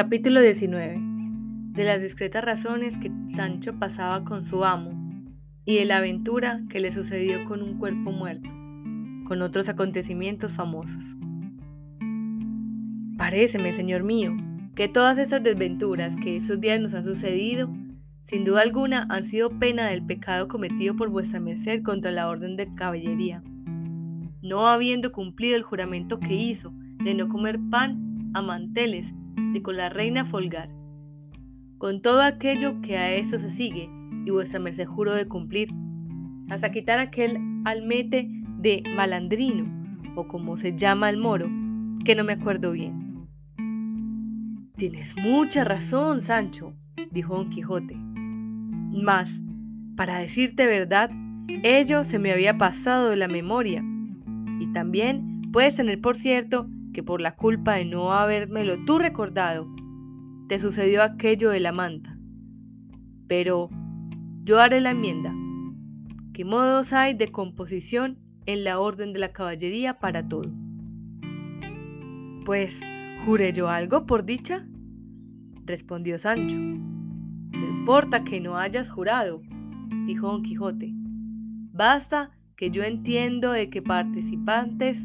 Capítulo 19. De las discretas razones que Sancho pasaba con su amo y de la aventura que le sucedió con un cuerpo muerto, con otros acontecimientos famosos. Paréceme, señor mío, que todas estas desventuras que esos días nos han sucedido, sin duda alguna han sido pena del pecado cometido por vuestra merced contra la orden de caballería, no habiendo cumplido el juramento que hizo de no comer pan a manteles y con la reina folgar, con todo aquello que a eso se sigue, y vuestra merced juró de cumplir, hasta quitar aquel almete de malandrino, o como se llama el moro, que no me acuerdo bien. Tienes mucha razón, Sancho, dijo don Quijote. Mas, para decirte verdad, ello se me había pasado de la memoria. Y también puedes tener por cierto que por la culpa de no habérmelo tú recordado, te sucedió aquello de la manta. Pero yo haré la enmienda. ¿Qué modos hay de composición en la orden de la caballería para todo? Pues, ¿juré yo algo por dicha? respondió Sancho. No importa que no hayas jurado, dijo Don Quijote. Basta que yo entiendo de que participantes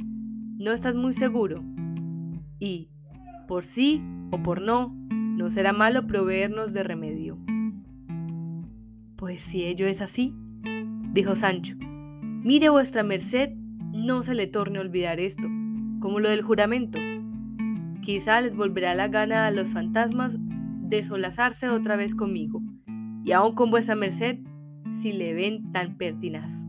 no estás muy seguro y, por sí o por no, no será malo proveernos de remedio. Pues si ello es así, dijo Sancho, mire vuestra merced, no se le torne a olvidar esto, como lo del juramento. Quizá les volverá la gana a los fantasmas de solazarse otra vez conmigo, y aún con vuestra merced, si le ven tan pertinaz.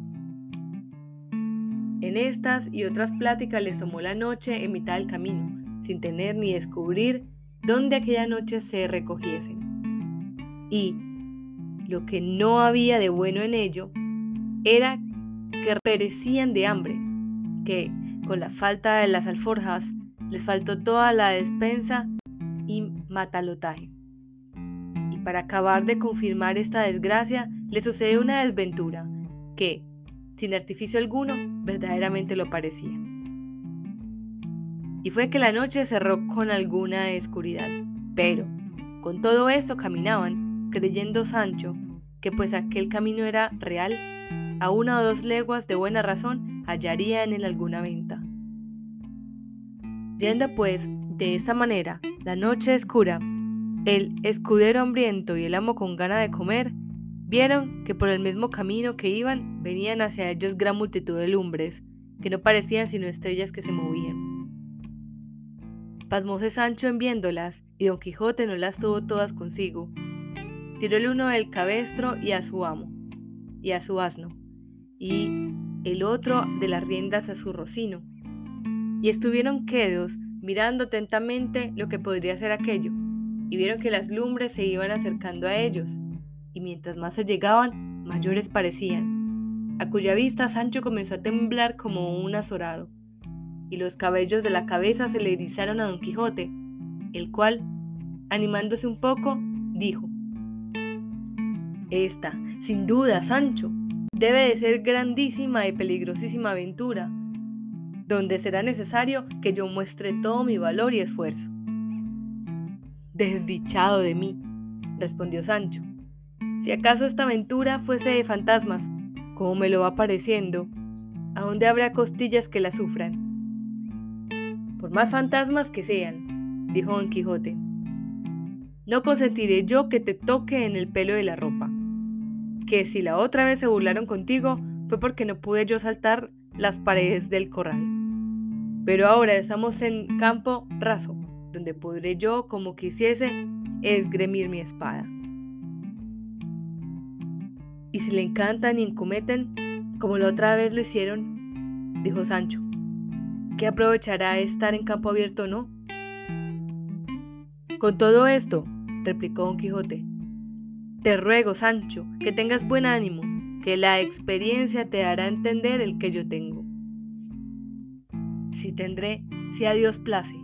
En estas y otras pláticas les tomó la noche en mitad del camino, sin tener ni descubrir dónde aquella noche se recogiesen. Y lo que no había de bueno en ello era que perecían de hambre, que con la falta de las alforjas les faltó toda la despensa y matalotaje. Y para acabar de confirmar esta desgracia, le sucedió una desventura que, sin artificio alguno, verdaderamente lo parecía y fue que la noche cerró con alguna oscuridad. Pero, con todo esto caminaban, creyendo Sancho que pues aquel camino era real, a una o dos leguas de buena razón hallaría en él alguna venta. Yendo pues de esta manera, la noche oscura, el escudero hambriento y el amo con gana de comer, vieron que por el mismo camino que iban venían hacia ellos gran multitud de lumbres, que no parecían sino estrellas que se movían. Pasmóse Sancho en viéndolas, y don Quijote no las tuvo todas consigo. Tiró el uno del cabestro y a su amo, y a su asno, y el otro de las riendas a su rocino. Y estuvieron quedos mirando atentamente lo que podría ser aquello, y vieron que las lumbres se iban acercando a ellos, y mientras más se llegaban, mayores parecían, a cuya vista Sancho comenzó a temblar como un azorado y los cabellos de la cabeza se le erizaron a don Quijote, el cual, animándose un poco, dijo, Esta, sin duda, Sancho, debe de ser grandísima y peligrosísima aventura, donde será necesario que yo muestre todo mi valor y esfuerzo. Desdichado de mí, respondió Sancho. Si acaso esta aventura fuese de fantasmas, como me lo va pareciendo, ¿a dónde habrá costillas que la sufran? Más fantasmas que sean, dijo Don Quijote. No consentiré yo que te toque en el pelo de la ropa. Que si la otra vez se burlaron contigo fue porque no pude yo saltar las paredes del corral. Pero ahora estamos en campo raso, donde podré yo, como quisiese, esgrimir mi espada. Y si le encantan y encometen, como la otra vez lo hicieron, dijo Sancho, ¿Qué aprovechará estar en campo abierto o no? Con todo esto, replicó don Quijote, te ruego, Sancho, que tengas buen ánimo, que la experiencia te hará entender el que yo tengo. Si tendré, si a Dios place,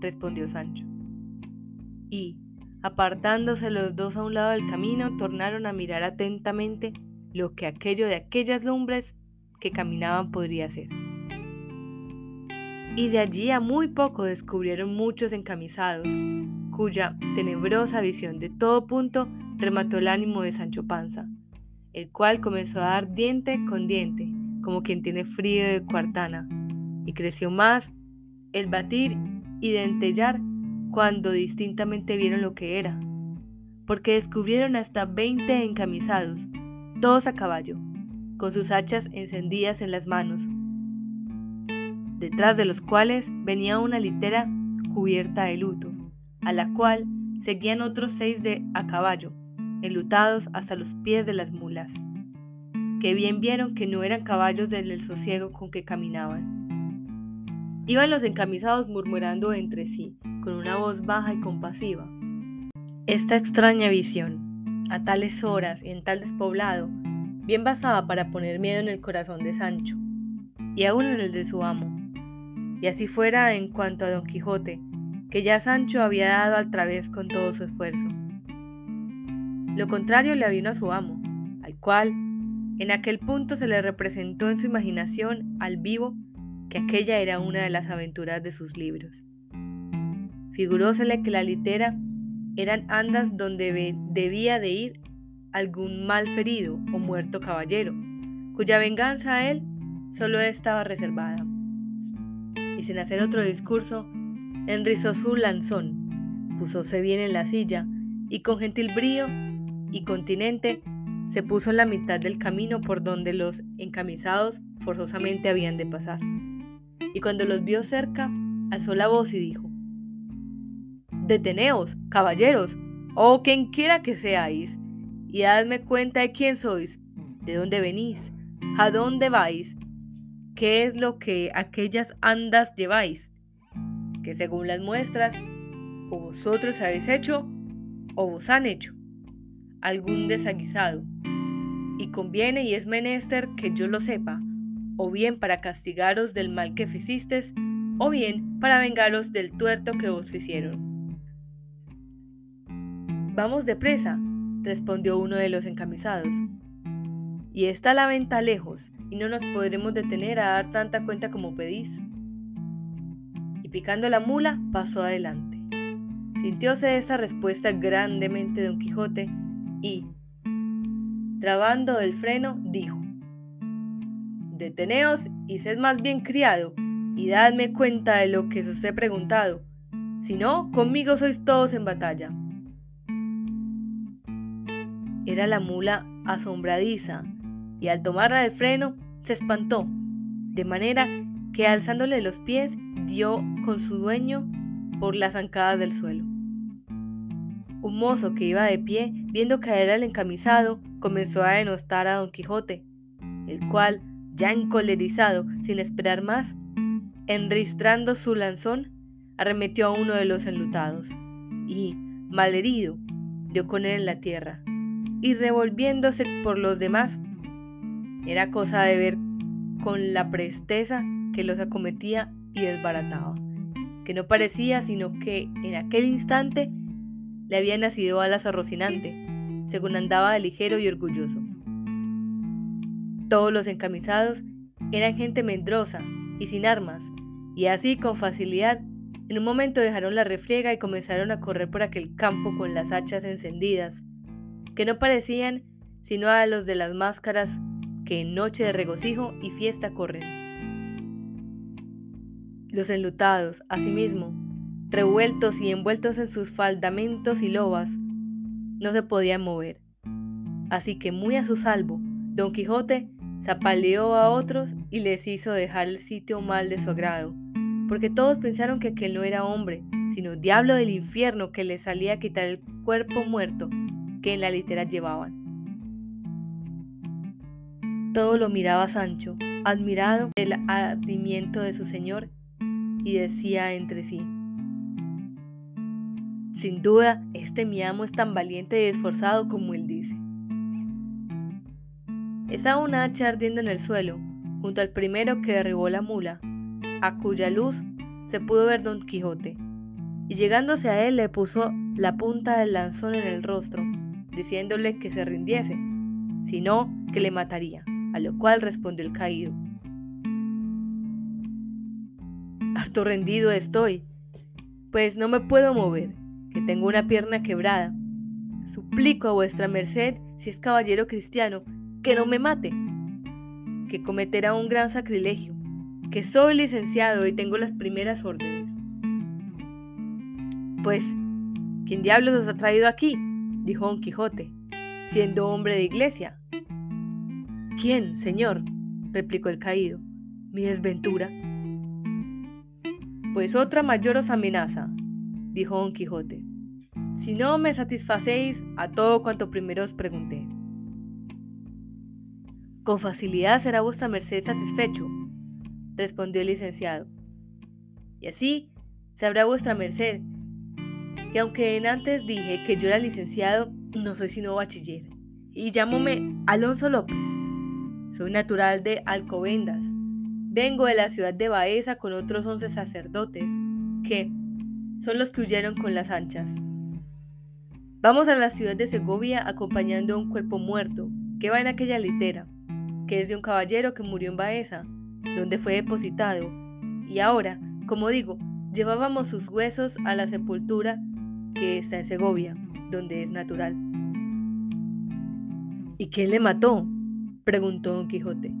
respondió Sancho. Y, apartándose los dos a un lado del camino, tornaron a mirar atentamente lo que aquello de aquellas lumbres que caminaban podría ser y de allí a muy poco descubrieron muchos encamisados, cuya tenebrosa visión de todo punto remató el ánimo de Sancho Panza, el cual comenzó a dar diente con diente, como quien tiene frío de cuartana, y creció más el batir y dentellar cuando distintamente vieron lo que era, porque descubrieron hasta veinte encamisados, todos a caballo, con sus hachas encendidas en las manos, detrás de los cuales venía una litera cubierta de luto, a la cual seguían otros seis de a caballo, enlutados hasta los pies de las mulas, que bien vieron que no eran caballos del sosiego con que caminaban. Iban los encamisados murmurando entre sí, con una voz baja y compasiva. Esta extraña visión, a tales horas y en tal despoblado, bien basaba para poner miedo en el corazón de Sancho, y aún en el de su amo. Y así fuera en cuanto a Don Quijote, que ya Sancho había dado al través con todo su esfuerzo. Lo contrario le avino a su amo, al cual, en aquel punto se le representó en su imaginación al vivo que aquella era una de las aventuras de sus libros. Figurósele que la litera eran andas donde debía de ir algún mal ferido o muerto caballero, cuya venganza a él solo estaba reservada. Y sin hacer otro discurso, enrizó su lanzón, púsose bien en la silla y con gentil brío y continente se puso en la mitad del camino por donde los encamisados forzosamente habían de pasar. Y cuando los vio cerca, alzó la voz y dijo, Deteneos, caballeros, o quien quiera que seáis, y dadme cuenta de quién sois, de dónde venís, a dónde vais, qué es lo que aquellas andas lleváis, que según las muestras, o vosotros habéis hecho, o vos han hecho algún desaguisado, y conviene y es menester que yo lo sepa, o bien para castigaros del mal que ficiste, o bien para vengaros del tuerto que os hicieron. Vamos depresa, respondió uno de los encamisados. Y está la venta lejos, y no nos podremos detener a dar tanta cuenta como pedís. Y picando la mula, pasó adelante. Sintióse esa respuesta grandemente don Quijote, y, trabando el freno, dijo, Deteneos y sed más bien criado, y dadme cuenta de lo que os he preguntado, si no, conmigo sois todos en batalla. Era la mula asombradiza, y al tomarla del freno, se espantó, de manera que alzándole los pies, dio con su dueño por las zancadas del suelo. Un mozo que iba de pie, viendo caer al encamisado, comenzó a denostar a don Quijote, el cual, ya encolerizado, sin esperar más, enristrando su lanzón, arremetió a uno de los enlutados, y, malherido, dio con él en la tierra, y revolviéndose por los demás, era cosa de ver con la presteza que los acometía y desbarataba, que no parecía sino que en aquel instante le había nacido alas a Rocinante, según andaba de ligero y orgulloso. Todos los encamisados eran gente medrosa y sin armas, y así con facilidad en un momento dejaron la refriega y comenzaron a correr por aquel campo con las hachas encendidas, que no parecían sino a los de las máscaras que en noche de regocijo y fiesta corren. Los enlutados, asimismo, revueltos y envueltos en sus faldamentos y lobas, no se podían mover. Así que muy a su salvo, Don Quijote zapaleó a otros y les hizo dejar el sitio mal de su agrado, porque todos pensaron que aquel no era hombre, sino diablo del infierno que les salía a quitar el cuerpo muerto que en la litera llevaban. Todo lo miraba Sancho, admirado del ardimiento de su señor, y decía entre sí, sin duda, este mi amo es tan valiente y esforzado como él dice. Estaba una hacha ardiendo en el suelo, junto al primero que derribó la mula, a cuya luz se pudo ver don Quijote, y llegándose a él le puso la punta del lanzón en el rostro, diciéndole que se rindiese, si no, que le mataría, a lo cual respondió el caído. Harto rendido estoy, pues no me puedo mover, que tengo una pierna quebrada. Suplico a vuestra merced, si es caballero cristiano, que no me mate, que cometerá un gran sacrilegio, que soy licenciado y tengo las primeras órdenes. Pues, ¿quién diablos os ha traído aquí? dijo don Quijote, siendo hombre de iglesia. ¿Quién, señor? replicó el caído. Mi desventura. Pues otra mayor os amenaza, dijo don Quijote, si no me satisfacéis a todo cuanto primero os pregunté. Con facilidad será vuestra merced satisfecho, respondió el licenciado. Y así sabrá vuestra merced que aunque en antes dije que yo era licenciado, no soy sino bachiller, y llámome Alonso López. Soy natural de Alcobendas. Vengo de la ciudad de Baeza con otros once sacerdotes, que son los que huyeron con las anchas. Vamos a la ciudad de Segovia acompañando a un cuerpo muerto que va en aquella litera, que es de un caballero que murió en Baeza, donde fue depositado, y ahora, como digo, llevábamos sus huesos a la sepultura que está en Segovia, donde es natural. ¿Y quién le mató? Preguntó don Quijote.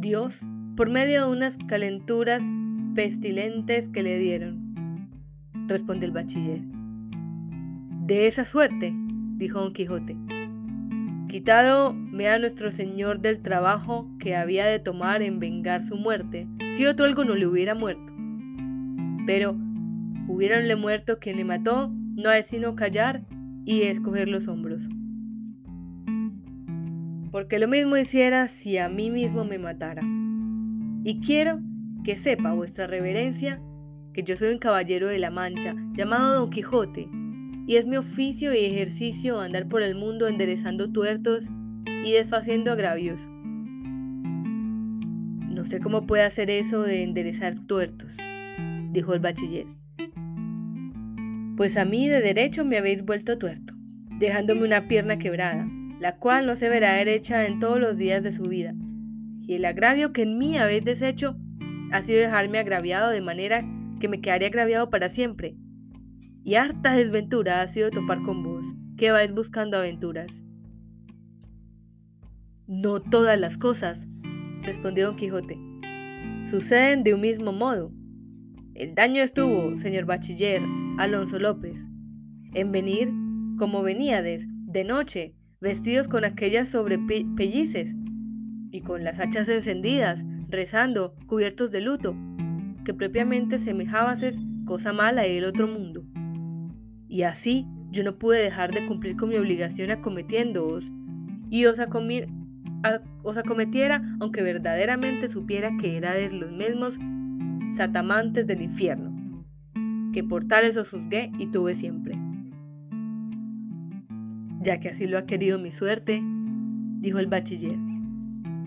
Dios, por medio de unas calenturas pestilentes que le dieron, respondió el bachiller. De esa suerte, dijo don Quijote. Quitado me a nuestro señor del trabajo que había de tomar en vengar su muerte, si otro algo no le hubiera muerto. Pero hubiéronle muerto quien le mató, no hay sino callar y escoger los hombros. Porque lo mismo hiciera si a mí mismo me matara. Y quiero que sepa vuestra reverencia que yo soy un caballero de la Mancha, llamado Don Quijote, y es mi oficio y ejercicio andar por el mundo enderezando tuertos y desfaciendo agravios. No sé cómo puede hacer eso de enderezar tuertos, dijo el bachiller. Pues a mí de derecho me habéis vuelto tuerto, dejándome una pierna quebrada, la cual no se verá derecha en todos los días de su vida. Y el agravio que en mí habéis deshecho ha sido dejarme agraviado de manera que me quedaré agraviado para siempre y harta desventura ha sido topar con vos, que vais buscando aventuras. No todas las cosas, respondió don Quijote, suceden de un mismo modo. El daño estuvo, señor bachiller Alonso López, en venir, como veníades, de noche, vestidos con aquellas sobrepellices y con las hachas encendidas, rezando, cubiertos de luto, que propiamente semejábases cosa mala del otro mundo. Y así yo no pude dejar de cumplir con mi obligación acometiéndoos, y os, os acometiera aunque verdaderamente supiera que era de los mismos satamantes del infierno, que por tales os juzgué y tuve siempre. Ya que así lo ha querido mi suerte, dijo el bachiller,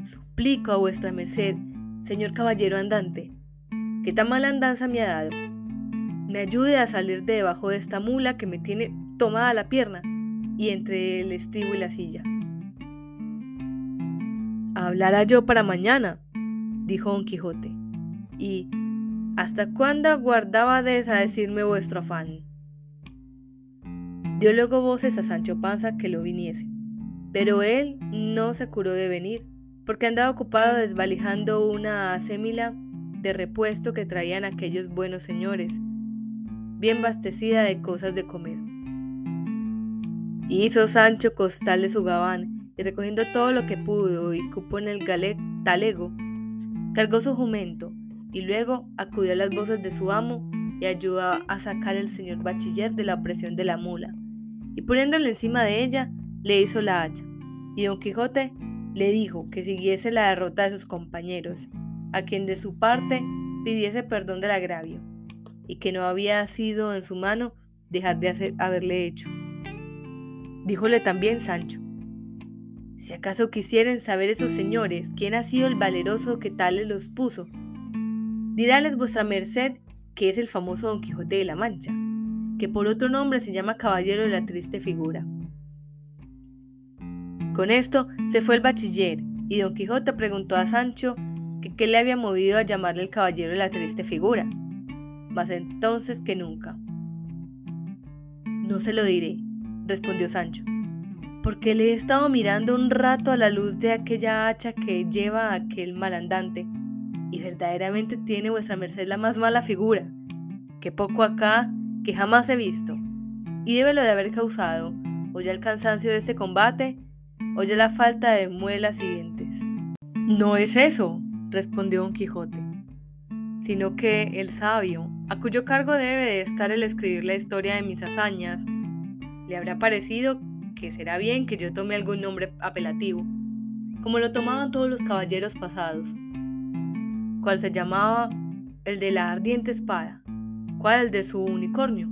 suplico a vuestra merced, señor caballero andante, que tan mala andanza me ha dado, me ayude a salir de debajo de esta mula que me tiene tomada la pierna y entre el estribo y la silla. Hablará yo para mañana, dijo don Quijote, y ¿hasta cuándo aguardabades a decirme vuestro afán? Dio luego voces a Sancho Panza que lo viniese, pero él no se curó de venir, porque andaba ocupado desvalijando una acémila de repuesto que traían aquellos buenos señores, bien bastecida de cosas de comer. Hizo Sancho costal de su gabán, y recogiendo todo lo que pudo y cupo en el galet talego, cargó su jumento, y luego acudió a las voces de su amo y ayudó a sacar al señor bachiller de la opresión de la mula, y poniéndole encima de ella, le hizo la hacha, y don Quijote le dijo que siguiese la derrota de sus compañeros, a quien de su parte pidiese perdón del agravio y que no había sido en su mano dejar de hacer, haberle hecho. Díjole también Sancho, si acaso quisieren saber esos señores quién ha sido el valeroso que tales los puso, diráles vuestra merced que es el famoso Don Quijote de la Mancha, que por otro nombre se llama Caballero de la Triste Figura. Con esto se fue el bachiller y Don Quijote preguntó a Sancho que qué le había movido a llamarle el Caballero de la Triste Figura más entonces que nunca. No se lo diré, respondió Sancho, porque le he estado mirando un rato a la luz de aquella hacha que lleva aquel malandante, y verdaderamente tiene vuestra merced la más mala figura, que poco acá, que jamás he visto, y debe lo de haber causado, o ya el cansancio de este combate, o ya la falta de muelas y dientes. No es eso, respondió don Quijote, sino que el sabio, a cuyo cargo debe de estar el escribir la historia de mis hazañas, le habrá parecido que será bien que yo tome algún nombre apelativo, como lo tomaban todos los caballeros pasados, cual se llamaba el de la ardiente espada, cual el de su unicornio,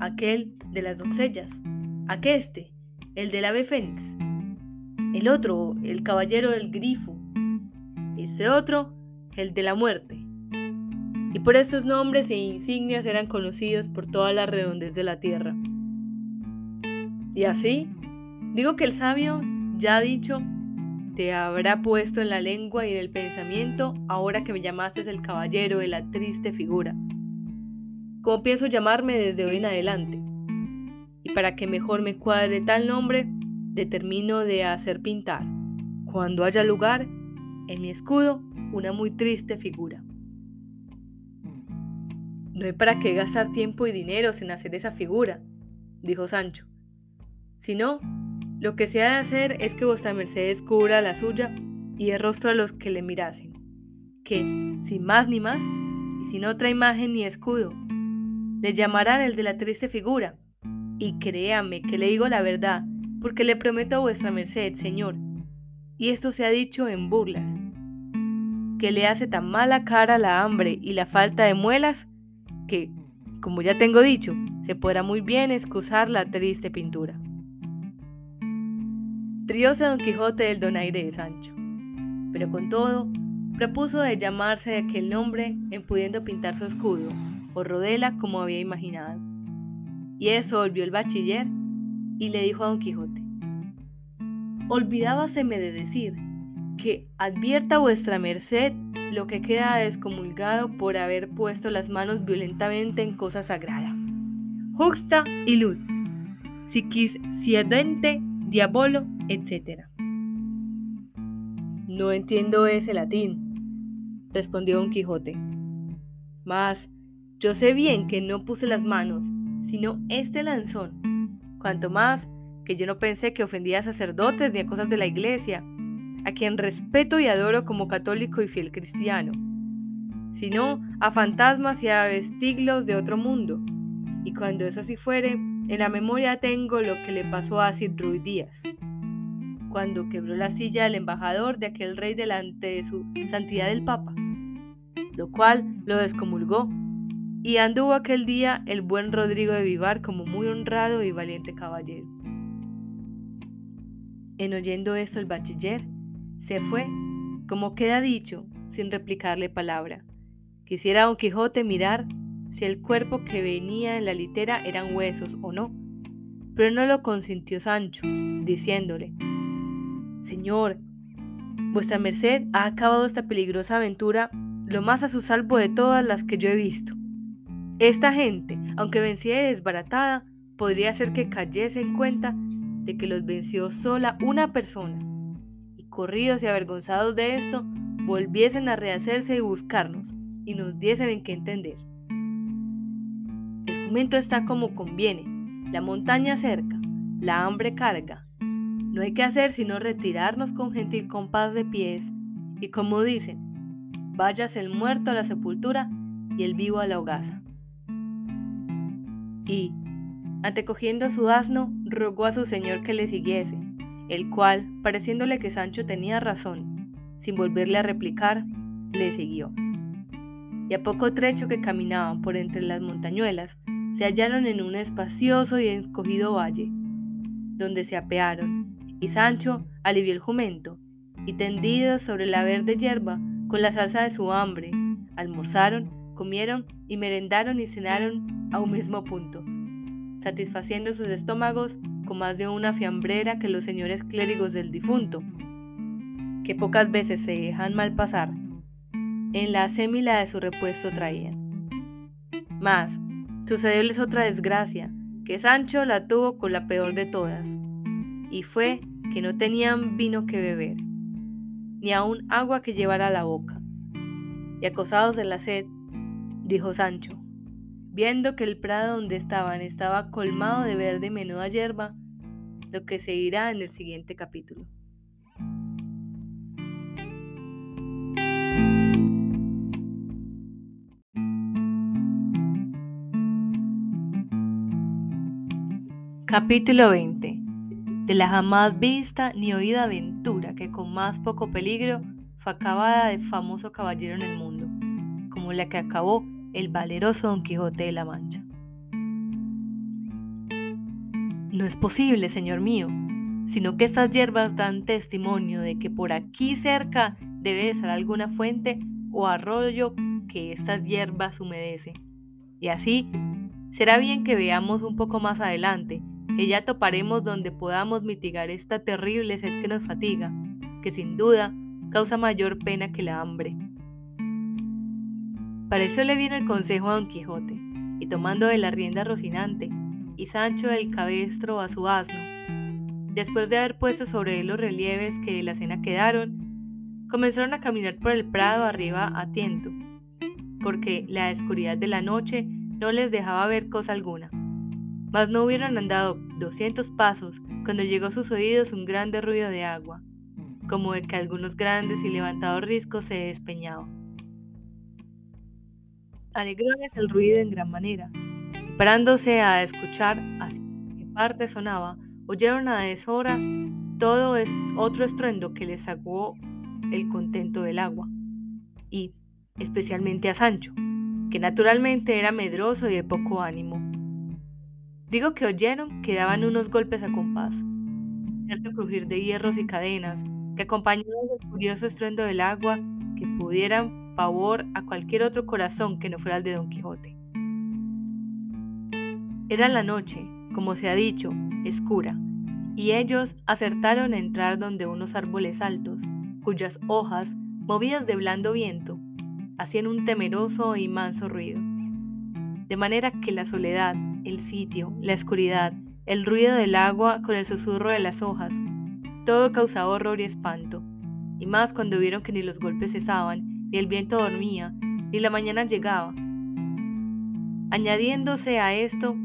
aquel de las doncellas, aqueste, el del ave fénix, el otro, el caballero del grifo, ese otro, el de la muerte. Y por estos nombres e insignias eran conocidos por toda la redondez de la tierra. Y así, digo que el sabio, ya dicho, te habrá puesto en la lengua y en el pensamiento ahora que me llamases el caballero de la triste figura. Como pienso llamarme desde hoy en adelante. Y para que mejor me cuadre tal nombre, determino de hacer pintar, cuando haya lugar, en mi escudo, una muy triste figura. No hay para qué gastar tiempo y dinero en hacer esa figura, dijo Sancho. Si no, lo que se ha de hacer es que vuestra merced descubra la suya y el rostro a los que le mirasen, que, sin más ni más, y sin otra imagen ni escudo, le llamarán el de la triste figura. Y créame que le digo la verdad, porque le prometo a vuestra merced, señor, y esto se ha dicho en burlas, que le hace tan mala cara la hambre y la falta de muelas, que, como ya tengo dicho, se podrá muy bien excusar la triste pintura. Trióse Don Quijote del donaire de Sancho, pero con todo, propuso de llamarse de aquel nombre en pudiendo pintar su escudo, o rodela como había imaginado. Y eso volvió el bachiller y le dijo a Don Quijote, Olvidábaseme de decir que advierta vuestra merced lo que queda descomulgado por haber puesto las manos violentamente en cosa sagrada. Justa y lud, siquis siedente, diabolo, etc. No entiendo ese latín, respondió don Quijote. Mas yo sé bien que no puse las manos, sino este lanzón. Cuanto más que yo no pensé que ofendía a sacerdotes ni a cosas de la iglesia, a quien respeto y adoro como católico y fiel cristiano, sino a fantasmas y a vestiglos de otro mundo. Y cuando eso así fuere, en la memoria tengo lo que le pasó a Sir Ruiz Díaz, cuando quebró la silla del embajador de aquel rey delante de su santidad el Papa, lo cual lo descomulgó, y anduvo aquel día el buen Rodrigo de Vivar como muy honrado y valiente caballero. En oyendo esto el bachiller se fue, como queda dicho, sin replicarle palabra. Quisiera don Quijote mirar si el cuerpo que venía en la litera eran huesos o no, pero no lo consintió Sancho, diciéndole, Señor, vuestra merced ha acabado esta peligrosa aventura lo más a su salvo de todas las que yo he visto. Esta gente, aunque vencida y desbaratada, podría ser que cayese en cuenta de que los venció sola una persona, y corridos y avergonzados de esto, volviesen a rehacerse y buscarnos, y nos diesen en qué entender. El momento está como conviene, la montaña cerca, la hambre carga. No hay que hacer sino retirarnos con gentil compás de pies, y como dicen, vayas el muerto a la sepultura y el vivo a la hogaza. Y, Antecogiendo su asno, rogó a su señor que le siguiese, el cual, pareciéndole que Sancho tenía razón, sin volverle a replicar, le siguió. Y a poco trecho que caminaban por entre las montañuelas, se hallaron en un espacioso y escogido valle, donde se apearon, y Sancho alivió el jumento, y tendidos sobre la verde hierba, con la salsa de su hambre, almorzaron, comieron y merendaron y cenaron a un mismo punto satisfaciendo sus estómagos con más de una fiambrera que los señores clérigos del difunto, que pocas veces se dejan mal pasar, en la sémila de su repuesto traían. Mas, sucedióles otra desgracia, que Sancho la tuvo con la peor de todas, y fue que no tenían vino que beber, ni aun agua que llevar a la boca. Y acosados de la sed, dijo Sancho, viendo que el prado donde estaban estaba colmado de verde menuda hierba, lo que se irá en el siguiente capítulo. Capítulo 20 De la jamás vista ni oída aventura que con más poco peligro fue acabada de famoso caballero en el mundo, como la que acabó el valeroso Don Quijote de la Mancha. No es posible, señor mío, sino que estas hierbas dan testimonio de que por aquí cerca debe de ser alguna fuente o arroyo que estas hierbas humedece. Y así, será bien que veamos un poco más adelante que ya toparemos donde podamos mitigar esta terrible sed que nos fatiga, que sin duda causa mayor pena que la hambre. Parecióle bien el consejo a Don Quijote, y tomando de la rienda Rocinante y Sancho del cabestro a su asno, después de haber puesto sobre él los relieves que de la cena quedaron, comenzaron a caminar por el prado arriba a tiento, porque la oscuridad de la noche no les dejaba ver cosa alguna. Mas no hubieran andado doscientos pasos cuando llegó a sus oídos un grande ruido de agua, como de que algunos grandes y levantados riscos se despeñaban. Alegróles el ruido en gran manera, y parándose a escuchar hacia qué parte sonaba, oyeron a deshora todo otro estruendo que les sacó el contento del agua, y especialmente a Sancho, que naturalmente era medroso y de poco ánimo. Digo que oyeron que daban unos golpes a compás, cierto crujir de hierros y cadenas, que acompañaban el curioso estruendo del agua, que pudieran pavor a cualquier otro corazón que no fuera el de Don Quijote. Era la noche, como se ha dicho, escura, y ellos acertaron a entrar donde unos árboles altos, cuyas hojas, movidas de blando viento, hacían un temeroso y manso ruido. De manera que la soledad el sitio, la oscuridad, el ruido del agua con el susurro de las hojas. Todo causaba horror y espanto, y más cuando vieron que ni los golpes cesaban, el viento dormía, ni la mañana llegaba. Añadiéndose a esto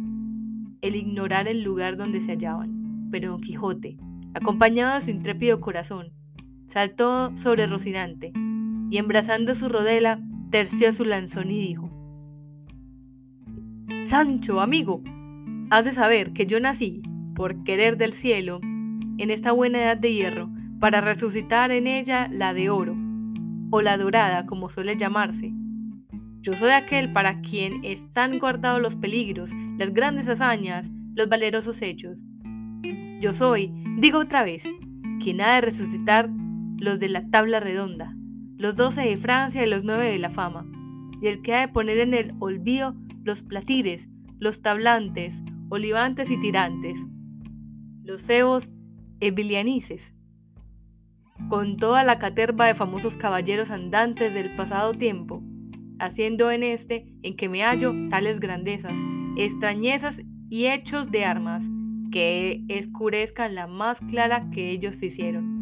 el ignorar el lugar donde se hallaban. Pero Don Quijote, acompañado de su intrépido corazón, saltó sobre Rocinante, y embrazando su rodela, terció su lanzón y dijo, Sancho, amigo, has de saber que yo nací, por querer del cielo, en esta buena edad de hierro, para resucitar en ella la de oro, o la dorada, como suele llamarse. Yo soy aquel para quien están guardados los peligros, las grandes hazañas, los valerosos hechos. Yo soy, digo otra vez, quien ha de resucitar los de la tabla redonda, los doce de Francia y los nueve de la fama, y el que ha de poner en el olvido los platires, los tablantes, olivantes y tirantes, los cebos ebilianices, con toda la caterva de famosos caballeros andantes del pasado tiempo, haciendo en este en que me hallo tales grandezas, extrañezas y hechos de armas, que escurezcan la más clara que ellos hicieron.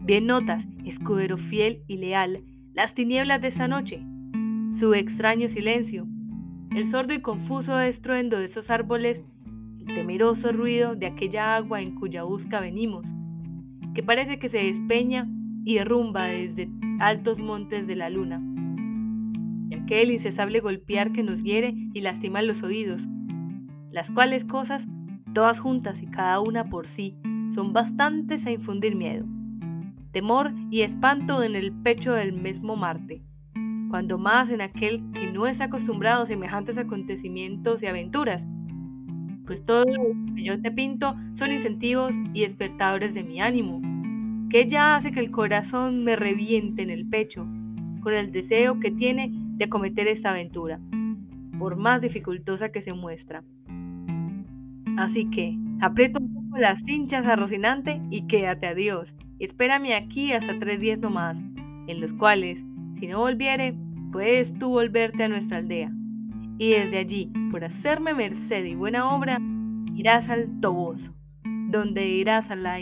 Bien notas, escudero fiel y leal, las tinieblas de esta noche, su extraño silencio, el sordo y confuso estruendo de esos árboles, el temeroso ruido de aquella agua en cuya busca venimos, que parece que se despeña y derrumba desde altos montes de la luna, y aquel incesable golpear que nos hiere y lastima los oídos, las cuales cosas, todas juntas y cada una por sí, son bastantes a infundir miedo, temor y espanto en el pecho del mismo Marte cuando más en aquel que no está acostumbrado a semejantes acontecimientos y aventuras. Pues todo lo que yo te pinto son incentivos y despertadores de mi ánimo, que ya hace que el corazón me reviente en el pecho, con el deseo que tiene de acometer esta aventura, por más dificultosa que se muestra. Así que, aprieto un poco las cinchas a Rocinante y quédate a Dios. Espérame aquí hasta tres días nomás, en los cuales si no volviere, puedes tú volverte a nuestra aldea. y desde allí, por hacerme merced y buena obra, irás al Toboso, donde irás a la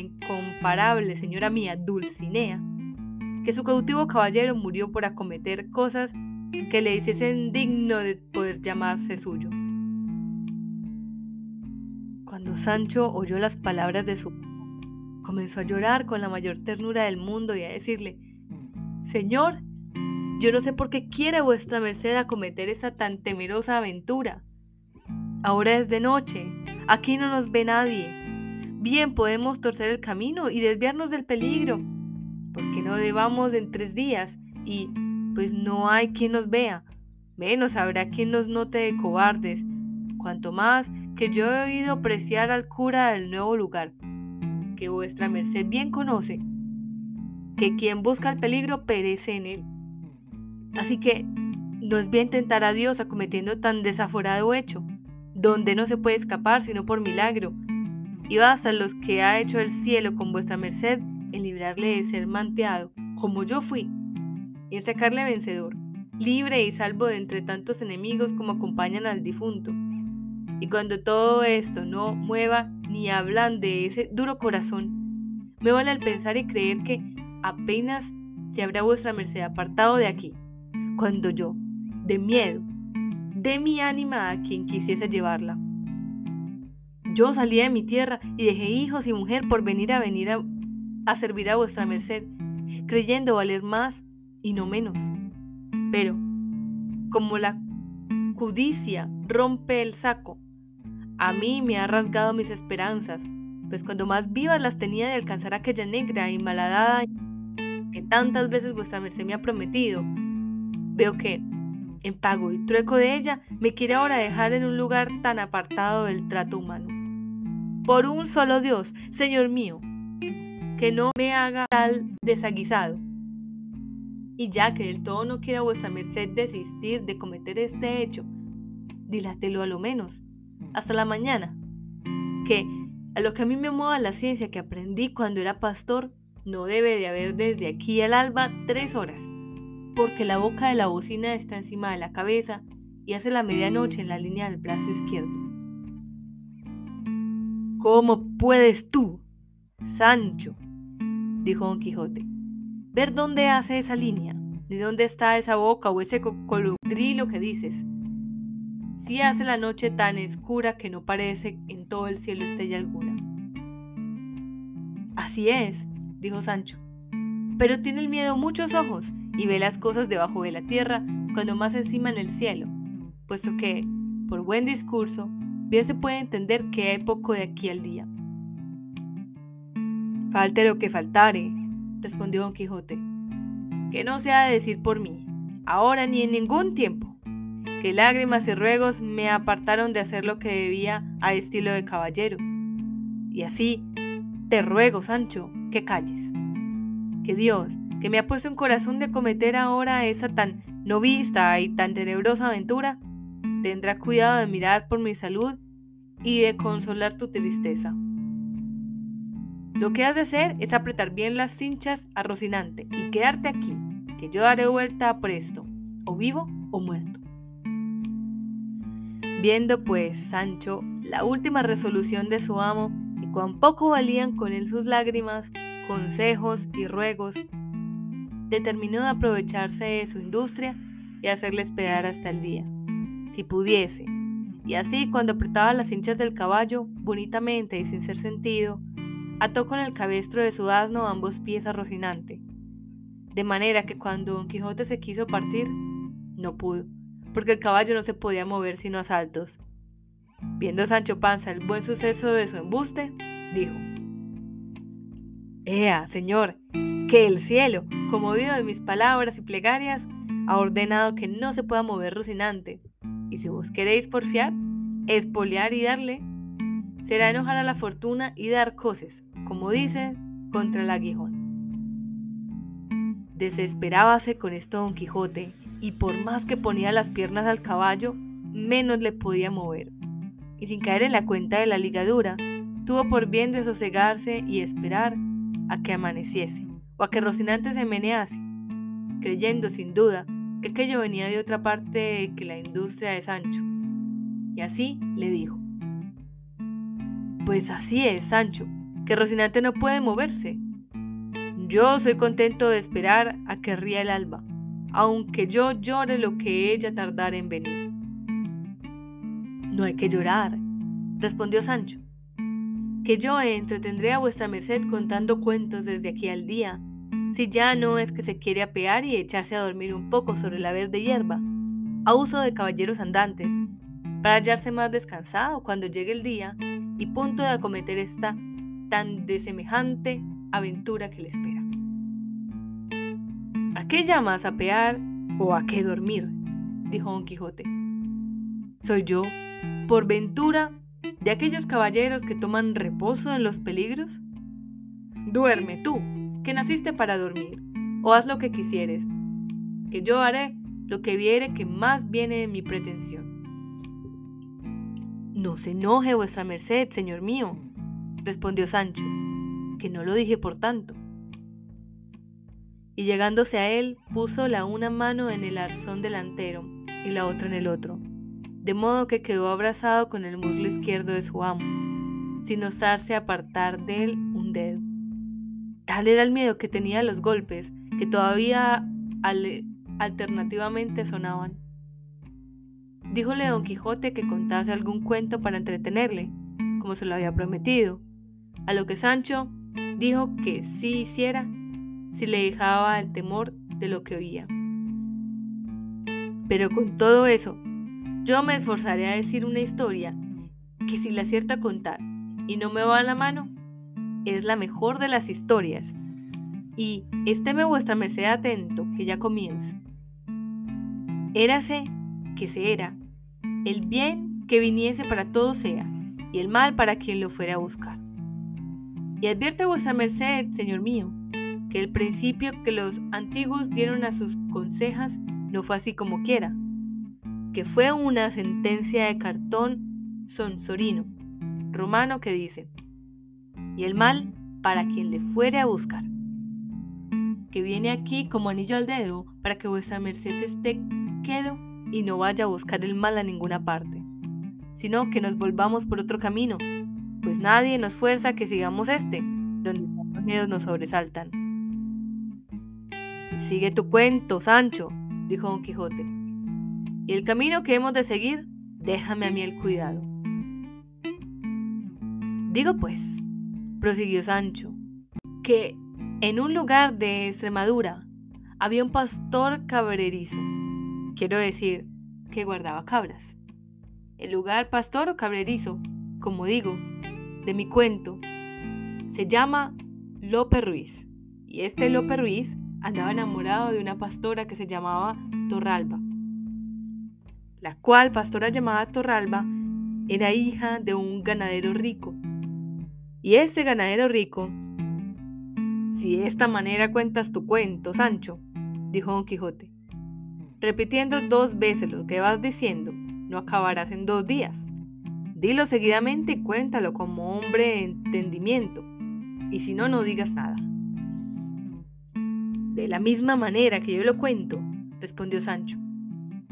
señora mía Dulcinea, que su cautivo caballero murió por acometer cosas que le hiciesen digno de poder llamarse suyo. Cuando Sancho oyó las palabras de su comenzó a llorar con la mayor ternura del mundo y a decirle, Señor, yo no sé por qué quiere vuestra merced acometer esa tan temerosa aventura. Ahora es de noche, aquí no nos ve nadie. Bien podemos torcer el camino y desviarnos del peligro, porque no debamos en tres días y pues no hay quien nos vea, menos habrá quien nos note de cobardes, cuanto más que yo he oído apreciar al cura del nuevo lugar, que vuestra merced bien conoce, que quien busca el peligro perece en él. Así que no es bien tentar a Dios acometiendo tan desaforado hecho, donde no se puede escapar sino por milagro, y basta los que ha hecho el cielo con vuestra merced en librarle de ser manteado, como yo fui, y en sacarle vencedor, libre y salvo de entre tantos enemigos como acompañan al difunto. Y cuando todo esto no mueva ni hablan de ese duro corazón, me vale al pensar y creer que apenas se habrá vuestra merced apartado de aquí, cuando yo, de miedo, de mi ánima a quien quisiese llevarla. Yo salí de mi tierra y dejé hijos y mujer por venir a venir a, servir a vuestra merced, creyendo valer más y no menos. Pero, como la judicia rompe el saco, a mí me ha rasgado mis esperanzas, pues cuando más vivas las tenía de alcanzar aquella negra y malhadada que tantas veces vuestra merced me ha prometido, veo que, en pago y trueco de ella, me quiere ahora dejar en un lugar tan apartado del trato humano. Por un solo Dios, Señor mío, que no me haga tal desaguisado y ya que del todo no quiera vuestra merced desistir de cometer este hecho, dilátelo a lo menos, hasta la mañana, que a lo que a mí me mueva la ciencia que aprendí cuando era pastor, no debe de haber desde aquí al alba tres horas, porque la boca de la bocina está encima de la cabeza y hace la medianoche en la línea del brazo izquierdo. ¿Cómo puedes tú, Sancho? dijo Don Quijote ver dónde hace esa línea, ni dónde está esa boca o ese colodrilo que dices. Si hace la noche tan oscura que no parece en todo el cielo estrella alguna. Así es, dijo Sancho, pero tiene el miedo muchos ojos y ve las cosas debajo de la tierra cuando más encima en el cielo, puesto que, por buen discurso, bien se puede entender que hay poco de aquí al día. Falte lo que faltare, respondió don Quijote, que no se ha de decir por mí, ahora ni en ningún tiempo, que lágrimas y ruegos me apartaron de hacer lo que debía a estilo de caballero. Y así, te ruego, Sancho, que calles. Que Dios, que me ha puesto en corazón de cometer ahora esa tan no vista y tan tenebrosa aventura, tendrá cuidado de mirar por mi salud y de consolar tu tristeza. Lo que has de hacer es apretar bien las cinchas a Rocinante y quedarte aquí, que yo daré vuelta a presto, o vivo o muerto. Viendo pues Sancho la última resolución de su amo y cuán poco valían con él sus lágrimas, consejos y ruegos, determinó de aprovecharse de su industria y hacerle esperar hasta el día, si pudiese. Y así, cuando apretaba las cinchas del caballo, bonitamente y sin ser sentido, ató con el cabestro de su asno ambos pies a Rocinante, de manera que cuando Don Quijote se quiso partir, no pudo, porque el caballo no se podía mover sino a saltos. Viendo Sancho Panza el buen suceso de su embuste, dijo, Ea, señor, que el cielo, conmovido de mis palabras y plegarias, ha ordenado que no se pueda mover Rocinante, y si vos queréis porfiar, espolear y darle, será enojar a la fortuna y dar cosas, como dice, contra el aguijón. Desesperábase con esto Don Quijote, y por más que ponía las piernas al caballo, menos le podía mover. Y sin caer en la cuenta de la ligadura, tuvo por bien de sosegarse y esperar a que amaneciese, o a que Rocinante se menease, creyendo sin duda que aquello venía de otra parte que la industria de Sancho. Y así le dijo. Pues así es, Sancho, que Rocinante no puede moverse. Yo soy contento de esperar a que ría el alba, aunque yo llore lo que ella tardara en venir. No hay que llorar, respondió Sancho, que yo entretendré a vuestra merced contando cuentos desde aquí al día, si ya no es que se quiere apear y echarse a dormir un poco sobre la verde hierba, a uso de caballeros andantes, para hallarse más descansado cuando llegue el día y punto de acometer esta tan desemejante aventura que le espera. ¿A qué llamas apear o a qué dormir? dijo Don Quijote. Soy yo, por ventura, de aquellos caballeros que toman reposo en los peligros. Duerme tú, que naciste para dormir, o haz lo que quisieres, que yo haré lo que viere que más viene de mi pretensión. No se enoje vuestra merced, señor mío, respondió Sancho, que no lo dije por tanto. Y llegándose a él, puso la una mano en el arzón delantero y la otra en el otro, de modo que quedó abrazado con el muslo izquierdo de su amo, sin osarse apartar de él un dedo. Tal era el miedo que tenía a los golpes, que todavía alternativamente sonaban. Díjole don Quijote que contase algún cuento para entretenerle, como se lo había prometido, a lo que Sancho dijo que sí hiciera si le dejaba el temor de lo que oía. Pero con todo eso, yo me esforzaré a decir una historia que si la acierto a contar y no me va a la mano, es la mejor de las historias. Y estéme vuestra merced atento, que ya comienzo. Érase que se era, el bien que viniese para todo sea, y el mal para quien lo fuera a buscar. Y advierte vuestra merced, señor mío, que el principio que los antiguos dieron a sus consejas no fue así como quiera, que fue una sentencia de cartón sonsorino, romano que dice, y el mal para quien le fuere a buscar, que viene aquí como anillo al dedo para que vuestra merced se esté quedo y no vaya a buscar el mal a ninguna parte, sino que nos volvamos por otro camino, pues nadie nos fuerza que sigamos este, donde los miedos nos sobresaltan. Sigue tu cuento, Sancho, dijo Don Quijote, y el camino que hemos de seguir, déjame a mí el cuidado. Digo pues, prosiguió Sancho, que en un lugar de Extremadura había un pastor cabrerizo Quiero decir que guardaba cabras. El lugar pastor o cabrerizo, como digo, de mi cuento, se llama Lope Ruiz. Y este Lope Ruiz andaba enamorado de una pastora que se llamaba Torralba, la cual pastora llamada Torralba era hija de un ganadero rico. Y ese ganadero rico, si de esta manera cuentas tu cuento, Sancho, dijo Don Quijote, repitiendo dos veces lo que vas diciendo, no acabarás en dos días. Dilo seguidamente y cuéntalo como hombre de entendimiento, y si no, no digas nada. De la misma manera que yo lo cuento, respondió Sancho,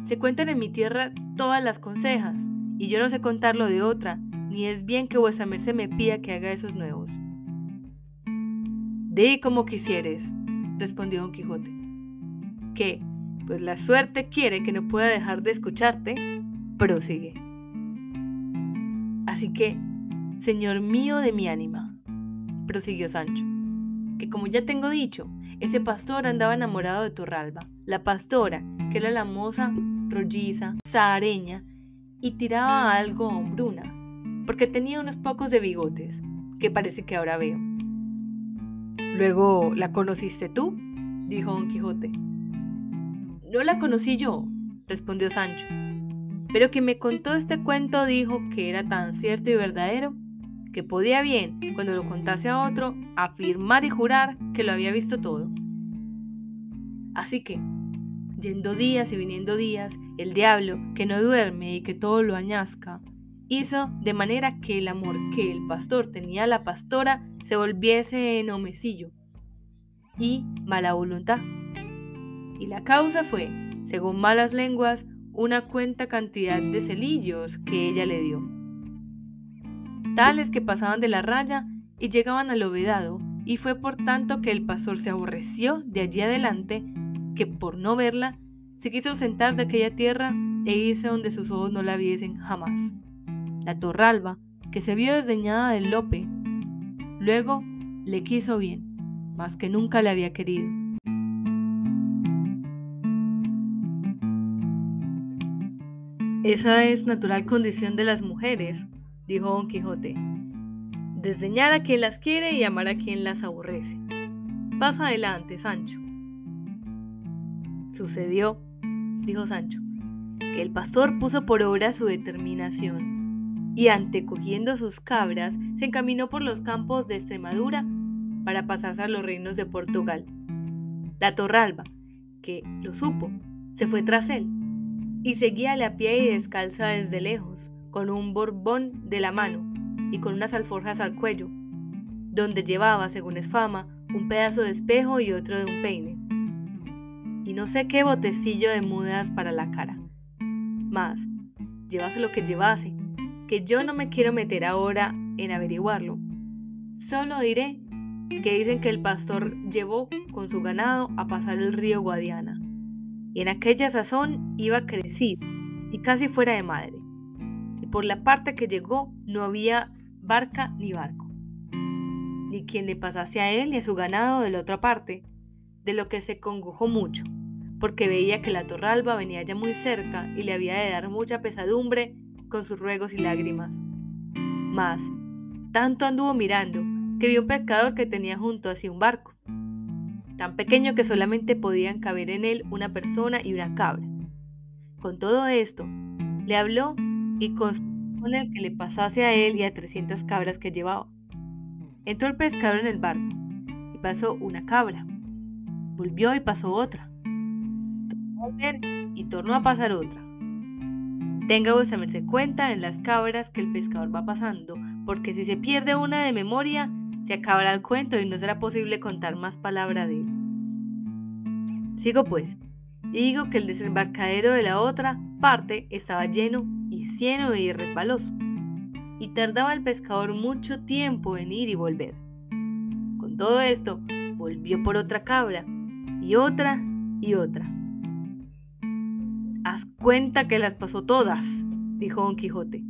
se cuentan en mi tierra todas las consejas, y yo no sé contarlo de otra, ni es bien que vuestra merced me pida que haga esos nuevos. Di como quisieres, respondió Don Quijote, que pues la suerte quiere que no pueda dejar de escucharte, prosigue. Así que, Señor mío de mi ánima, prosiguió Sancho, que como ya tengo dicho, ese pastor andaba enamorado de Torralba, la pastora, que era la moza rolliza, sahareña, y tiraba algo a hombruna, porque tenía unos pocos de bigotes, que parece que ahora veo. Luego, ¿la conociste tú? dijo Don Quijote. No la conocí yo, respondió Sancho, pero quien me contó este cuento dijo que era tan cierto y verdadero que podía bien, cuando lo contase a otro, afirmar y jurar que lo había visto todo. Así que, yendo días y viniendo días, el diablo, que no duerme y que todo lo añasca, hizo de manera que el amor que el pastor tenía a la pastora se volviese en homecillo y mala voluntad. Y la causa fue según malas lenguas, una cuenta cantidad de celillos que ella le dio. Tales que pasaban de la raya y llegaban al obedado, y fue por tanto que el pastor se aborreció de allí adelante, que por no verla, se quiso sentar de aquella tierra e irse donde sus ojos no la viesen jamás. La torralba, que se vio desdeñada del Lope, luego le quiso bien, más que nunca le había querido. Esa es natural condición de las mujeres, dijo Don Quijote. Desdeñar a quien las quiere y amar a quien las aborrece. Pasa adelante, Sancho. Sucedió, dijo Sancho, que el pastor puso por obra su determinación y antecogiendo sus cabras se encaminó por los campos de Extremadura para pasarse a los reinos de Portugal. La Torralba, que lo supo, se fue tras él y seguíale a pie y descalza desde lejos, con un borbón de la mano y con unas alforjas al cuello, donde llevaba, según es fama, un pedazo de espejo y otro de un peine, y no sé qué botecillo de mudas para la cara. Más, llevase lo que llevase, que yo no me quiero meter ahora en averiguarlo. Solo diré que dicen que el pastor llevó con su ganado a pasar el río Guadiana, y en aquella sazón iba crecido y casi fuera de madre. Y por la parte que llegó no había barca ni barco, ni quien le pasase a él ni a su ganado de la otra parte, de lo que se congojó mucho, porque veía que la torralba venía ya muy cerca y le había de dar mucha pesadumbre con sus ruegos y lágrimas. Mas, tanto anduvo mirando que vio un pescador que tenía junto a sí un barco, tan pequeño que solamente podían caber en él una persona y una cabra. Con todo esto, le habló y con el que le pasase a él y a 300 cabras que llevaba. Entró el pescador en el barco y pasó una cabra. Volvió y pasó otra. Tornó a volver y tornó a pasar otra. Tenga vuestra merced cuenta en las cabras que el pescador va pasando, porque si se pierde una de memoria, se acabará el cuento y no será posible contar más palabra de él. Sigo pues, y digo que el desembarcadero de la otra parte estaba lleno y cieno y resbaloso, y tardaba el pescador mucho tiempo en ir y volver. Con todo esto, volvió por otra cabra, y otra, y otra. Haz cuenta que las pasó todas, dijo don Quijote.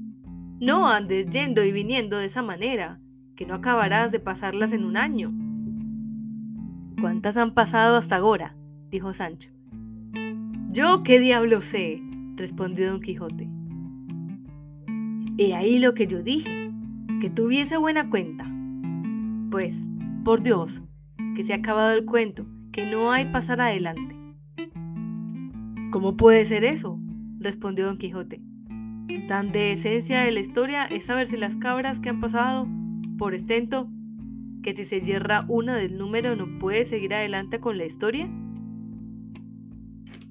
No andes yendo y viniendo de esa manera, que no acabarás de pasarlas en un año. ¿Cuántas han pasado hasta ahora? dijo Sancho. Yo qué diablo sé, respondió don Quijote. He ahí lo que yo dije, que tuviese buena cuenta. Pues, por Dios, que se ha acabado el cuento, que no hay pasar adelante. ¿Cómo puede ser eso? respondió don Quijote. Tan de esencia de la historia es saber si las cabras que han pasado por estento que si se yerra una del número no puede seguir adelante con la historia?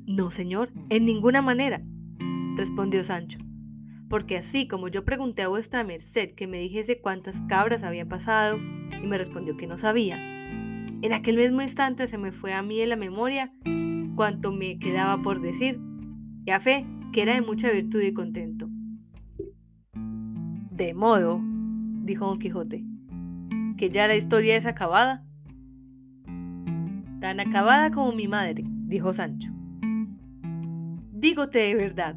No, señor, en ninguna manera, respondió Sancho, porque así como yo pregunté a vuestra merced que me dijese cuántas cabras habían pasado, y me respondió que no sabía, en aquel mismo instante se me fue a mí en la memoria cuanto me quedaba por decir, y a fe que era de mucha virtud y contento. De modo, dijo Don Quijote, que ya la historia es acabada. Tan acabada como mi madre, dijo Sancho. Dígote de verdad,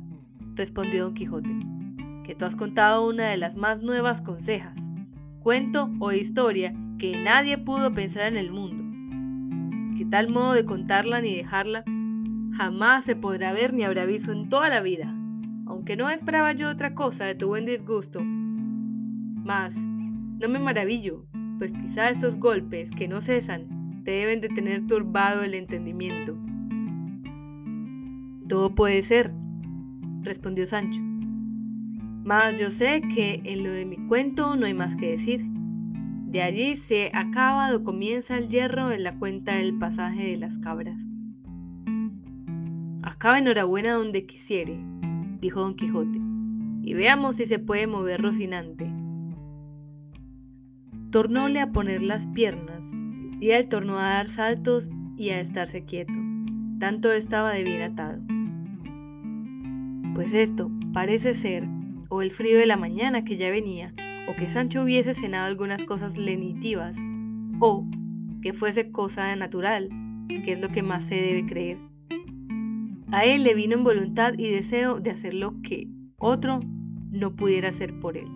respondió Don Quijote, que tú has contado una de las más nuevas consejas, cuento o historia que nadie pudo pensar en el mundo, que tal modo de contarla ni dejarla jamás se podrá ver ni habrá visto en toda la vida, aunque no esperaba yo otra cosa de tu buen disgusto mas, no me maravillo, pues quizá estos golpes que no cesan te deben de tener turbado el entendimiento. Todo puede ser, respondió Sancho. Mas yo sé que en lo de mi cuento no hay más que decir. De allí se acaba o comienza el hierro en la cuenta del pasaje de las cabras. Acaba enhorabuena donde quisiere, dijo Don Quijote, y veamos si se puede mover Rocinante tornóle a poner las piernas, y él tornó a dar saltos y a estarse quieto. Tanto estaba de bien atado. Pues esto parece ser o el frío de la mañana que ya venía, o que Sancho hubiese cenado algunas cosas lenitivas, o que fuese cosa natural, que es lo que más se debe creer. A él le vino en voluntad y deseo de hacer lo que otro no pudiera hacer por él.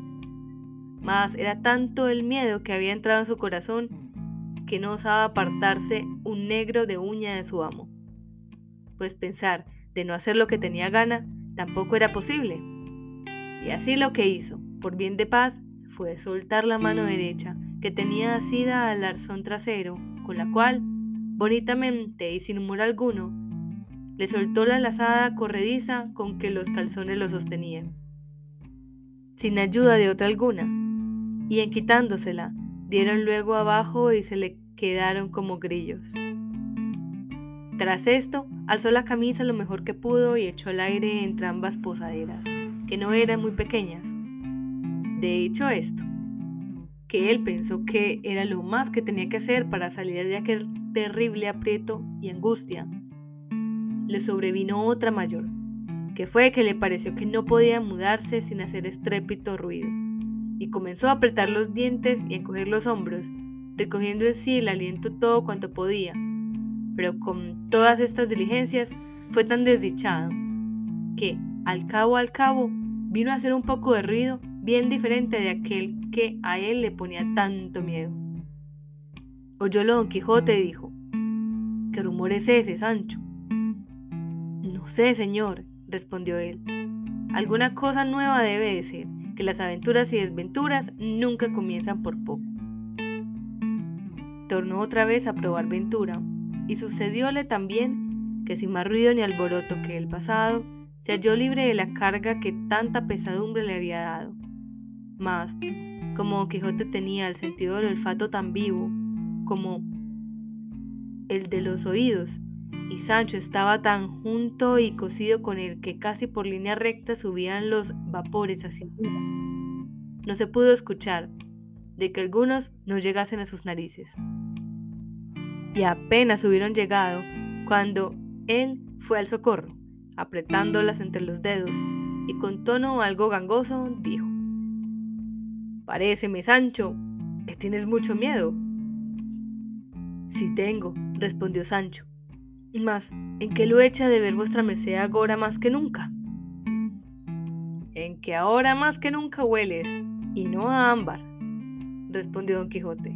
Mas era tanto el miedo que había entrado en su corazón que no osaba apartarse un negro de uña de su amo. Pues pensar de no hacer lo que tenía gana tampoco era posible. Y así lo que hizo, por bien de paz, fue soltar la mano derecha que tenía asida al arzón trasero, con la cual, bonitamente y sin humor alguno, le soltó la lazada corrediza con que los calzones lo sostenían, sin ayuda de otra alguna, y en quitándosela, dieron luego abajo y se le quedaron como grillos. Tras esto, alzó la camisa lo mejor que pudo y echó el aire entre ambas posaderas, que no eran muy pequeñas. De hecho esto, que él pensó que era lo más que tenía que hacer para salir de aquel terrible aprieto y angustia, le sobrevino otra mayor, que fue que le pareció que no podía mudarse sin hacer estrépito ruido, y comenzó a apretar los dientes y a encoger los hombros, recogiendo en sí el aliento todo cuanto podía. Pero con todas estas diligencias fue tan desdichado que, al cabo al cabo, vino a hacer un poco de ruido bien diferente de aquel que a él le ponía tanto miedo. Oyólo Don Quijote y dijo, ¿qué rumor es ese, Sancho? No sé, señor, respondió él. Alguna cosa nueva debe de ser, que las aventuras y desventuras nunca comienzan por poco. Tornó otra vez a probar ventura, y sucedióle también que sin más ruido ni alboroto que el pasado, se halló libre de la carga que tanta pesadumbre le había dado. Mas, como Quijote tenía el sentido del olfato tan vivo como el de los oídos, y Sancho estaba tan junto y cosido con él que casi por línea recta subían los vapores hacia arriba. No se pudo escuchar de que algunos no llegasen a sus narices. Y apenas hubieron llegado cuando él fue al socorro, apretándolas entre los dedos, y con tono algo gangoso dijo, Paréceme, Sancho, que tienes mucho miedo. Sí tengo, respondió Sancho, mas, ¿en qué lo echa de ver vuestra merced ahora más que nunca? En que ahora más que nunca hueles, y no a ámbar, respondió don Quijote.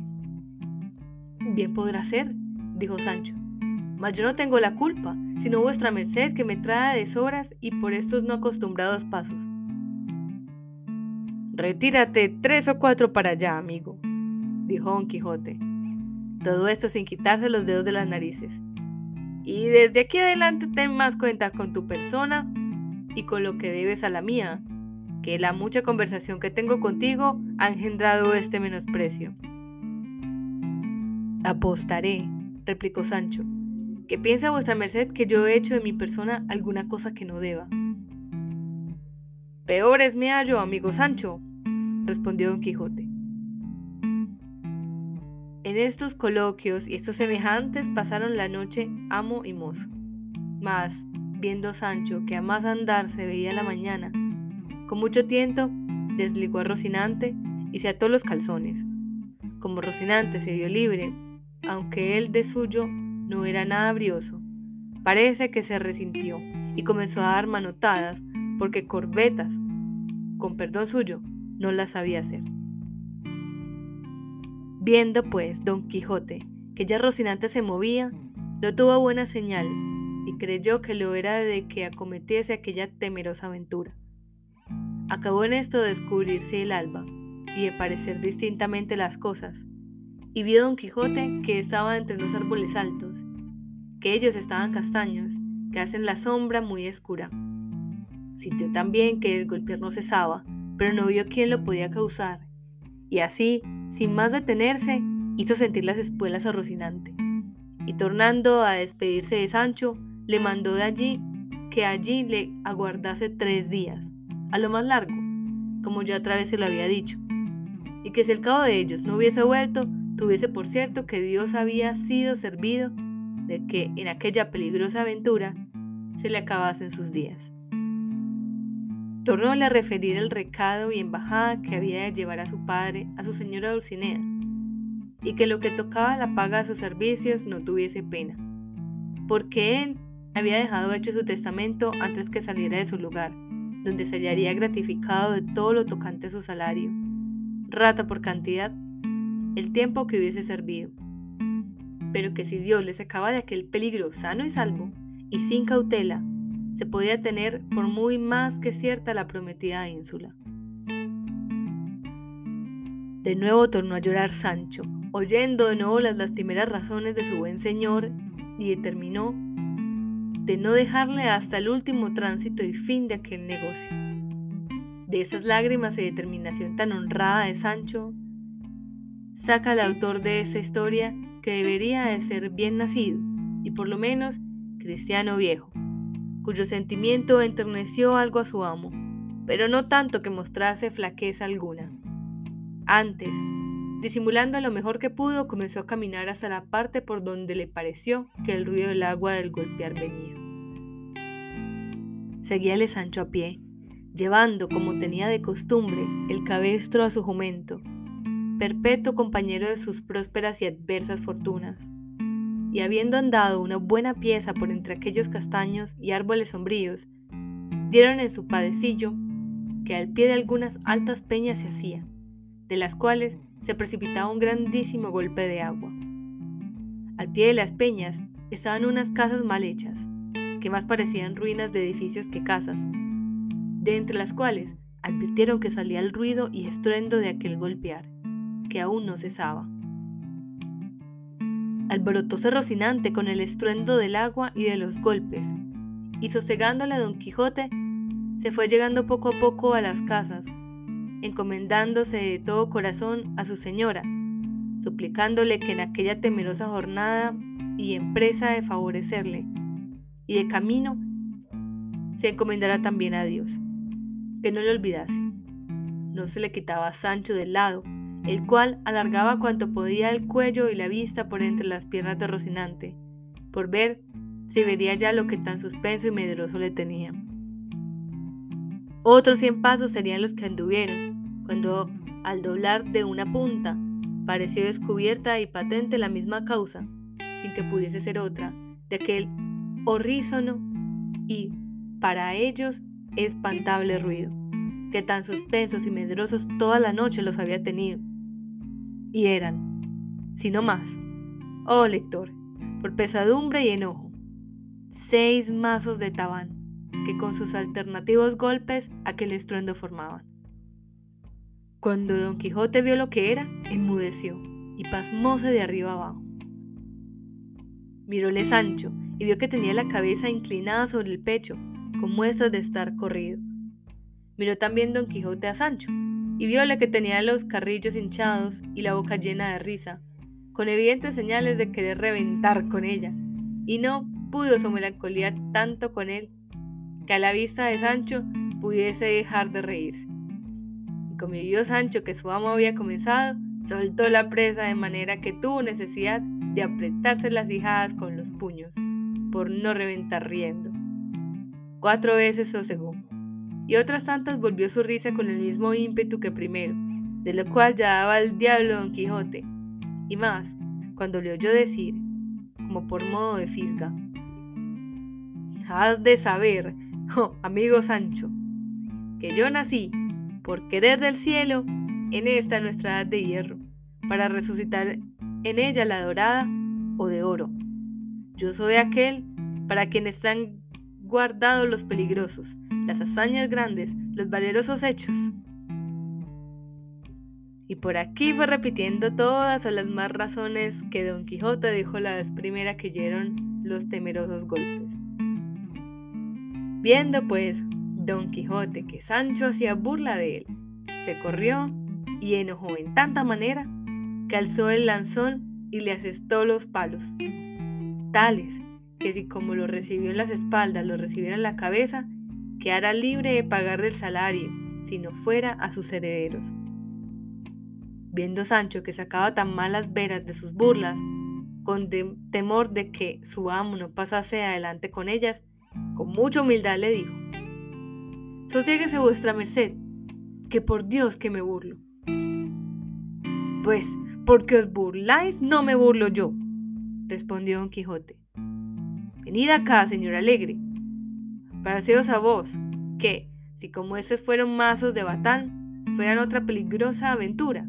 Bien podrá ser, dijo Sancho, mas yo no tengo la culpa, sino vuestra merced que me trae a deshoras y por estos no acostumbrados pasos. Retírate tres o cuatro para allá, amigo, dijo don Quijote. Todo esto sin quitarse los dedos de las narices. Y desde aquí adelante ten más cuenta con tu persona y con lo que debes a la mía, que la mucha conversación que tengo contigo ha engendrado este menosprecio. Apostaré, replicó Sancho, que piensa vuestra merced que yo he hecho de mi persona alguna cosa que no deba. Peor es me hallo, amigo Sancho, respondió don Quijote. En estos coloquios y estos semejantes pasaron la noche amo y mozo. Mas, viendo Sancho que a más andar se veía la mañana, con mucho tiento desligó a Rocinante y se ató los calzones. Como Rocinante se vio libre, aunque él de suyo no era nada brioso, parece que se resintió y comenzó a dar manotadas porque corbetas, con perdón suyo, no las sabía hacer. Viendo pues don Quijote que ya Rocinante se movía, lo tuvo buena señal y creyó que lo era de que acometiese aquella temerosa aventura. Acabó en esto de descubrirse el alba y de parecer distintamente las cosas, y vio don Quijote que estaba entre los árboles altos, que ellos estaban castaños, que hacen la sombra muy escura. Sintió también que el golpear no cesaba, pero no vio quién lo podía causar, y así sin más detenerse, hizo sentir las espuelas a Rocinante, y tornando a despedirse de Sancho, le mandó de allí que allí le aguardase tres días, a lo más largo, como ya otra vez se lo había dicho, y que si el cabo de ellos no hubiese vuelto, tuviese por cierto que Dios había sido servido de que en aquella peligrosa aventura se le acabasen sus días. Tornóle a referir el recado y embajada que había de llevar a su padre, a su señora Dulcinea, y que lo que tocaba la paga de sus servicios no tuviese pena, porque él había dejado hecho su testamento antes que saliera de su lugar, donde se hallaría gratificado de todo lo tocante a su salario, rata por cantidad, el tiempo que hubiese servido. Pero que si Dios le sacaba de aquel peligro sano y salvo, y sin cautela, se podía tener por muy más que cierta la prometida ínsula. De nuevo tornó a llorar Sancho, oyendo de nuevo las lastimeras razones de su buen señor, y determinó de no dejarle hasta el último tránsito y fin de aquel negocio. De esas lágrimas y determinación tan honrada de Sancho, saca el autor de esa historia que debería de ser bien nacido y por lo menos cristiano viejo cuyo sentimiento enterneció algo a su amo, pero no tanto que mostrase flaqueza alguna. Antes, disimulando lo mejor que pudo, comenzó a caminar hasta la parte por donde le pareció que el ruido del agua del golpear venía. Seguíale Sancho a pie, llevando, como tenía de costumbre, el cabestro a su jumento, perpetuo compañero de sus prósperas y adversas fortunas y habiendo andado una buena pieza por entre aquellos castaños y árboles sombríos, dieron en su padecillo que al pie de algunas altas peñas se hacía, de las cuales se precipitaba un grandísimo golpe de agua. Al pie de las peñas estaban unas casas mal hechas, que más parecían ruinas de edificios que casas, de entre las cuales advirtieron que salía el ruido y estruendo de aquel golpear, que aún no cesaba. Alborotóse Rocinante con el estruendo del agua y de los golpes, y sosegándole a Don Quijote, se fue llegando poco a poco a las casas, encomendándose de todo corazón a su señora, suplicándole que en aquella temerosa jornada y empresa de favorecerle, y de camino, se encomendara también a Dios, que no le olvidase. No se le quitaba a Sancho del lado, el cual alargaba cuanto podía el cuello y la vista por entre las piernas de Rocinante, por ver si vería ya lo que tan suspenso y medroso le tenía. Otros cien pasos serían los que anduvieron, cuando al doblar de una punta pareció descubierta y patente la misma causa, sin que pudiese ser otra, de aquel horrísono y, para ellos, espantable ruido, que tan suspensos y medrosos toda la noche los había tenido y eran, si no más, oh lector, por pesadumbre y enojo, seis mazos de tabán que con sus alternativos golpes aquel estruendo formaban. Cuando Don Quijote vio lo que era, enmudeció y pasmóse de arriba abajo. Miróle Sancho y vio que tenía la cabeza inclinada sobre el pecho, con muestras de estar corrido. Miró también Don Quijote a Sancho, y viole que tenía los carrillos hinchados y la boca llena de risa, con evidentes señales de querer reventar con ella, y no pudo su melancolía tanto con él, que a la vista de Sancho pudiese dejar de reírse. Y como vio Sancho que su amo había comenzado, soltó la presa de manera que tuvo necesidad de apretarse las hijadas con los puños, por no reventar riendo. Cuatro veces sosegó y otras tantas volvió su risa con el mismo ímpetu que primero, de lo cual ya daba el diablo Don Quijote, y más, cuando le oyó decir, como por modo de fisga, Has de saber, oh, amigo Sancho, que yo nací, por querer del cielo, en esta nuestra edad de hierro, para resucitar en ella la dorada o de oro. Yo soy aquel para quien están guardados los peligrosos, las hazañas grandes, los valerosos hechos. Y por aquí fue repitiendo todas las más razones que Don Quijote dijo la vez primera que oyeron los temerosos golpes. Viendo pues Don Quijote que Sancho hacía burla de él, se corrió y enojó en tanta manera que alzó el lanzón y le asestó los palos, tales que si como lo recibió en las espaldas lo recibiera en la cabeza, quedara libre de pagarle el salario, si no fuera a sus herederos. Viendo Sancho que sacaba tan malas veras de sus burlas, con temor de que su amo no pasase adelante con ellas, con mucha humildad le dijo, Sosiéguese vuestra merced, que por Dios que me burlo. Pues, porque os burláis, no me burlo yo, respondió don Quijote. Venid acá, señor alegre, para haceros a vos, que, si como esos fueron mazos de batán, fueran otra peligrosa aventura,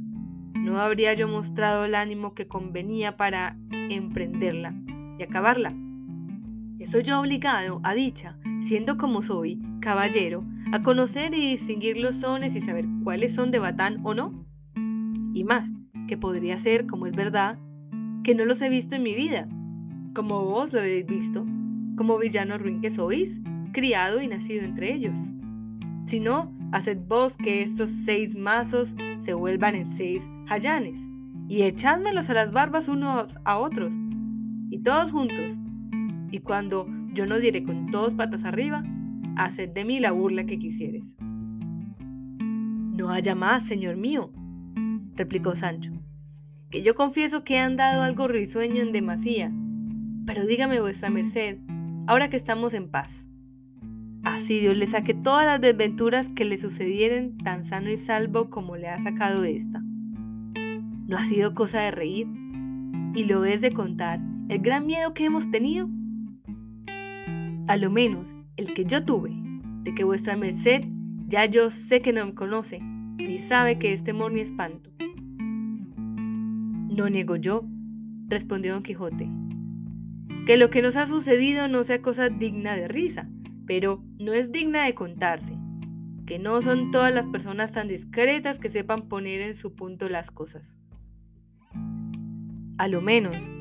no habría yo mostrado el ánimo que convenía para emprenderla y acabarla. Estoy yo obligado, a dicha, siendo como soy, caballero, a conocer y distinguir los sones y saber cuáles son de batán o no. Y más, que podría ser, como es verdad, que no los he visto en mi vida, como vos lo habéis visto, como villano ruin que sois, criado y nacido entre ellos. Si no, haced vos que estos seis mazos se vuelvan en seis jayanes, y echádmelos a las barbas unos a otros, y todos juntos. Y cuando yo no diré con todos patas arriba, haced de mí la burla que quisieres. No haya más, señor mío, replicó Sancho, que yo confieso que he andado algo risueño en demasía, pero dígame vuestra merced, ahora que estamos en paz. Así Dios le saque todas las desventuras que le sucedieren tan sano y salvo como le ha sacado esta. ¿No ha sido cosa de reír? ¿Y lo es de contar el gran miedo que hemos tenido? A lo menos el que yo tuve, de que vuestra merced ya yo sé que no me conoce, ni sabe que es temor ni espanto. No niego yo, respondió don Quijote, que lo que nos ha sucedido no sea cosa digna de risa, pero no es digna de contarse, que no son todas las personas tan discretas que sepan poner en su punto las cosas. A lo menos,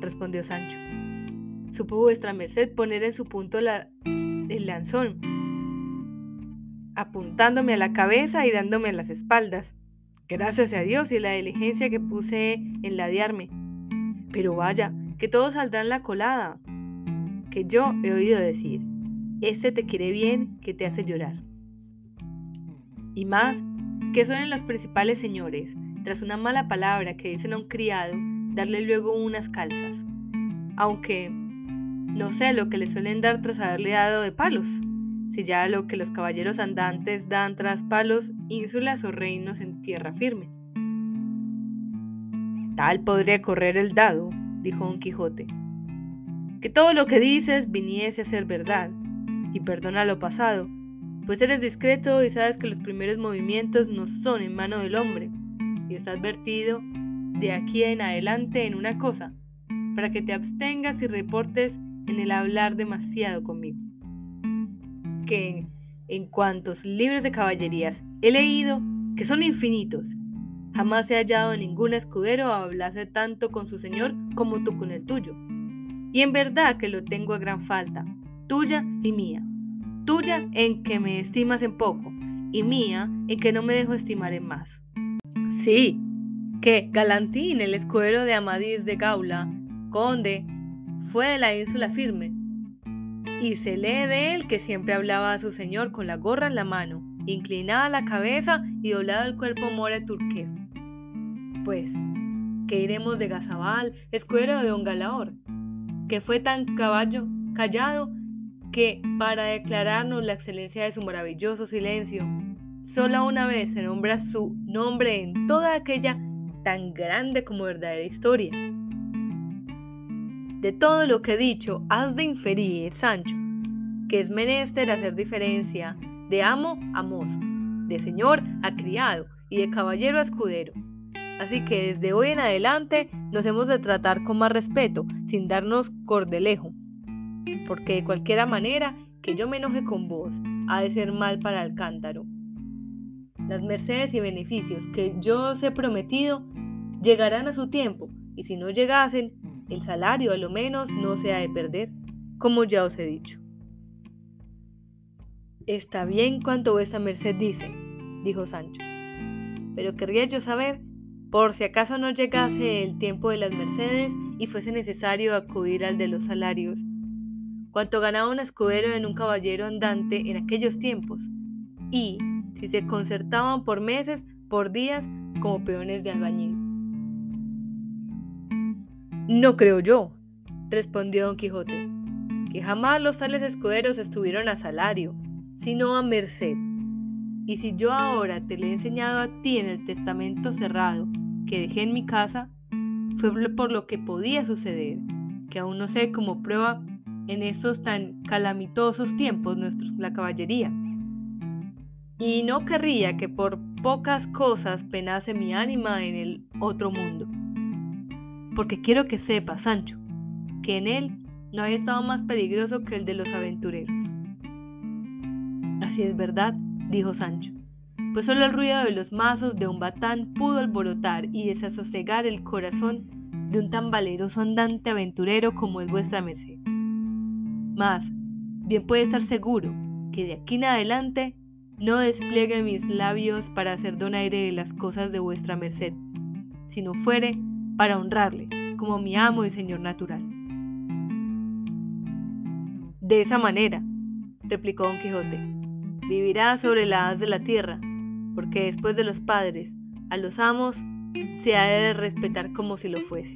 respondió Sancho, supo vuestra merced poner en su punto el lanzón, apuntándome a la cabeza y dándome las espaldas. Gracias a Dios y la diligencia que puse en ladearme. Pero vaya, que todo saldrá en la colada. Que yo he oído decir, este te quiere bien, que te hace llorar. Y más, que son los principales señores, tras una mala palabra que dicen a un criado, darle luego unas calzas. Aunque no sé lo que le suelen dar tras haberle dado de palos. Si ya lo que los caballeros andantes dan tras palos, ínsulas o reinos en tierra firme. Tal podría correr el dado, dijo Don Quijote. Que todo lo que dices viniese a ser verdad, y perdona lo pasado, pues eres discreto y sabes que los primeros movimientos no son en mano del hombre, y estás advertido de aquí en adelante en una cosa, para que te abstengas y reportes en el hablar demasiado conmigo. Que en, cuantos libros de caballerías he leído, que son infinitos, jamás he hallado ningún escudero hablase tanto con su señor como tú con el tuyo. Y en verdad que lo tengo a gran falta, tuya y mía. Tuya en que me estimas en poco, y mía en que no me dejo estimar en más. Sí, que Galantín, el escudero de Amadís de Gaula, conde, fue de la ínsula firme, y se lee de él que siempre hablaba a su señor con la gorra en la mano, inclinada la cabeza y doblado el cuerpo more turquesco. Pues, ¿qué iremos de Gazabal, escuero de don Galaor, que fue tan caballo, callado, que, para declararnos la excelencia de su maravilloso silencio, solo una vez se nombra su nombre en toda aquella tan grande como verdadera historia. De todo lo que he dicho, has de inferir, Sancho, que es menester hacer diferencia de amo a mozo, de señor a criado y de caballero a escudero. Así que desde hoy en adelante nos hemos de tratar con más respeto, sin darnos cordelejo, porque de cualquiera manera que yo me enoje con vos, ha de ser mal para el cántaro. Las mercedes y beneficios que yo os he prometido llegarán a su tiempo, y si no llegasen, el salario a lo menos no se ha de perder, como ya os he dicho. Está bien cuanto vuestra merced dice, dijo Sancho, pero querría yo saber, por si acaso no llegase el tiempo de las mercedes y fuese necesario acudir al de los salarios, cuánto ganaba un escudero en un caballero andante en aquellos tiempos, y si se concertaban por meses, por días, como peones de albañil. No creo yo, respondió don Quijote, que jamás los tales escuderos estuvieron a salario, sino a merced, Y si yo ahora te le he enseñado a ti en el testamento cerrado que dejé en mi casa, fue por lo que podía suceder, que aún no sé cómo prueba en estos tan calamitosos tiempos nuestros, la caballería. Y no querría que por pocas cosas penase mi ánima en el otro mundo. Porque quiero que sepa, Sancho, que en él no hay estado más peligroso que el de los aventureros. Así es verdad, dijo Sancho, pues solo el ruido de los mazos de un batán pudo alborotar y desasosegar el corazón de un tan valeroso andante aventurero como es vuestra merced. Mas, bien puede estar seguro que de aquí en adelante no despliegue mis labios para hacer donaire de las cosas de vuestra merced, sino fuere para honrarle como mi amo y señor natural. De esa manera, replicó don Quijote, vivirá sobre la haz de la tierra, porque después de los padres, a los amos se ha de respetar como si lo fuese.